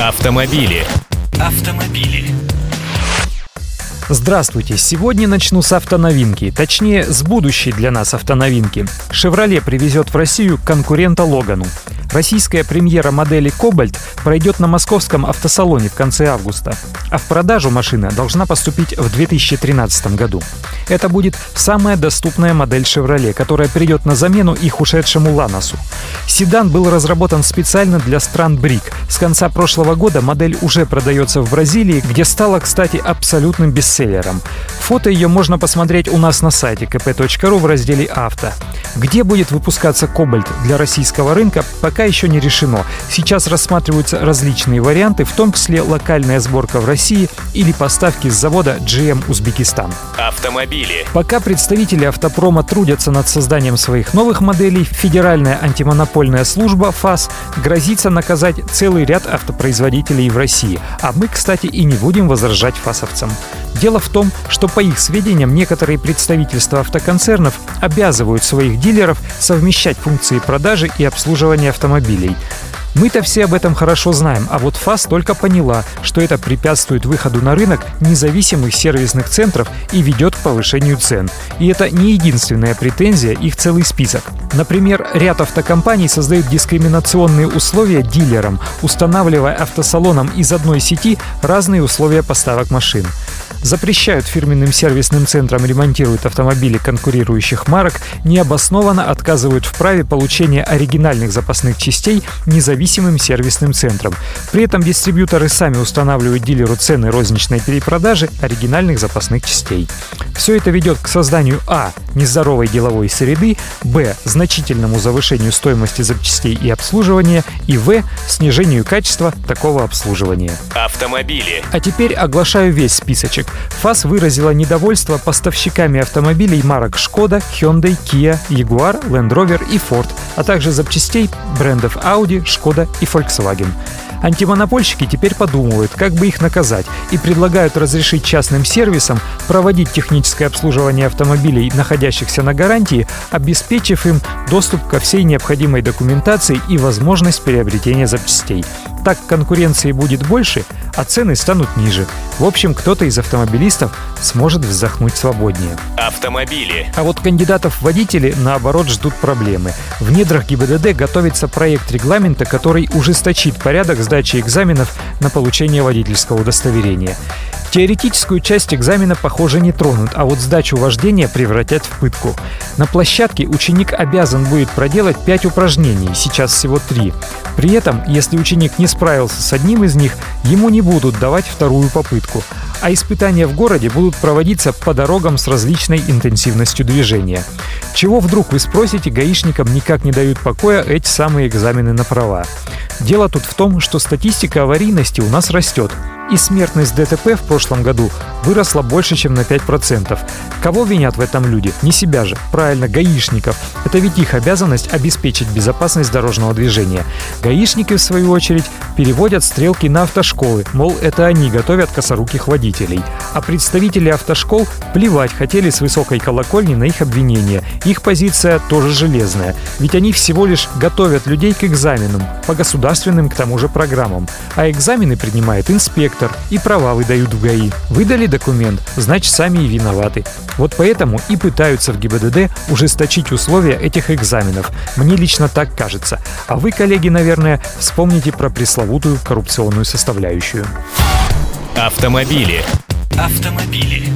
Автомобили. Автомобили. Здравствуйте! Сегодня начну с автоновинки, точнее, с будущей для нас автоновинки. «Шевроле» привезет в Россию конкурента «Логану». Российская премьера модели «Кобальт» пройдет на московском автосалоне в конце августа, а в продажу машина должна поступить в 2013 году. Это будет самая доступная модель «Шевроле», которая придет на замену их ушедшему «Ланосу». Седан был разработан специально для стран БРИК. С конца прошлого года модель уже продается в Бразилии, где стала, кстати, абсолютным бестселлером. Фото ее можно посмотреть у нас на сайте kp.ru в разделе «Авто». Где будет выпускаться «Кобальт» для российского рынка, пока еще не решено. Сейчас рассматриваются различные варианты, в том числе локальная сборка в России или поставки с завода GM Узбекистан. Автомобили. Пока представители автопрома трудятся над созданием своих новых моделей, Федеральная антимонопольная служба ФАС грозится наказать целый ряд автопроизводителей в России. А мы, кстати, и не будем возражать фасовцам. Дело в том, что по их сведениям некоторые представительства автоконцернов обязывают своих дилеров совмещать функции продажи и обслуживания автомобилей. Мы-то все об этом хорошо знаем, а вот ФАС только поняла, что это препятствует выходу на рынок независимых сервисных центров и ведет к повышению цен. И это не единственная претензия, их целый список. Например, ряд автокомпаний создают дискриминационные условия дилерам, устанавливая автосалонам из одной сети разные условия поставок машин запрещают фирменным сервисным центрам ремонтировать автомобили конкурирующих марок, необоснованно отказывают в праве получения оригинальных запасных частей независимым сервисным центрам. При этом дистрибьюторы сами устанавливают дилеру цены розничной перепродажи оригинальных запасных частей. Все это ведет к созданию а. нездоровой деловой среды, б. значительному завышению стоимости запчастей и обслуживания и в. снижению качества такого обслуживания. Автомобили. А теперь оглашаю весь списочек. ФАС выразила недовольство поставщиками автомобилей марок Шкода, Hyundai, Kia, Jaguar, Land Rover и Ford, а также запчастей брендов Audi, Шкода и Volkswagen. Антимонопольщики теперь подумывают, как бы их наказать, и предлагают разрешить частным сервисам проводить техническое обслуживание автомобилей, находящихся на гарантии, обеспечив им доступ ко всей необходимой документации и возможность приобретения запчастей. Так конкуренции будет больше, а цены станут ниже. В общем, кто-то из автомобилистов сможет вздохнуть свободнее. Автомобили. А вот кандидатов в водители, наоборот, ждут проблемы. В недрах ГИБДД готовится проект регламента, который ужесточит порядок сдачи экзаменов на получение водительского удостоверения. Теоретическую часть экзамена, похоже, не тронут, а вот сдачу вождения превратят в пытку. На площадке ученик обязан будет проделать 5 упражнений, сейчас всего 3. При этом, если ученик не справился с одним из них, ему не будут давать вторую попытку. А испытания в городе будут проводиться по дорогам с различной интенсивностью движения. Чего вдруг вы спросите, гаишникам никак не дают покоя эти самые экзамены на права. Дело тут в том, что статистика аварийности у нас растет, и смертность ДТП в прошлом году выросла больше, чем на 5%. Кого винят в этом люди? Не себя же. Правильно, гаишников. Это ведь их обязанность обеспечить безопасность дорожного движения. Гаишники, в свою очередь, переводят стрелки на автошколы, мол, это они готовят косоруких водителей. А представители автошкол плевать хотели с высокой колокольни на их обвинения. Их позиция тоже железная. Ведь они всего лишь готовят людей к экзаменам, по государственным к тому же программам. А экзамены принимает инспектор и права выдают в ГАИ. Выдали документ, значит сами и виноваты. Вот поэтому и пытаются в ГИБДД ужесточить условия этих экзаменов. Мне лично так кажется. А вы, коллеги, наверное, вспомните про пресловутую коррупционную составляющую. Автомобили. Автомобили.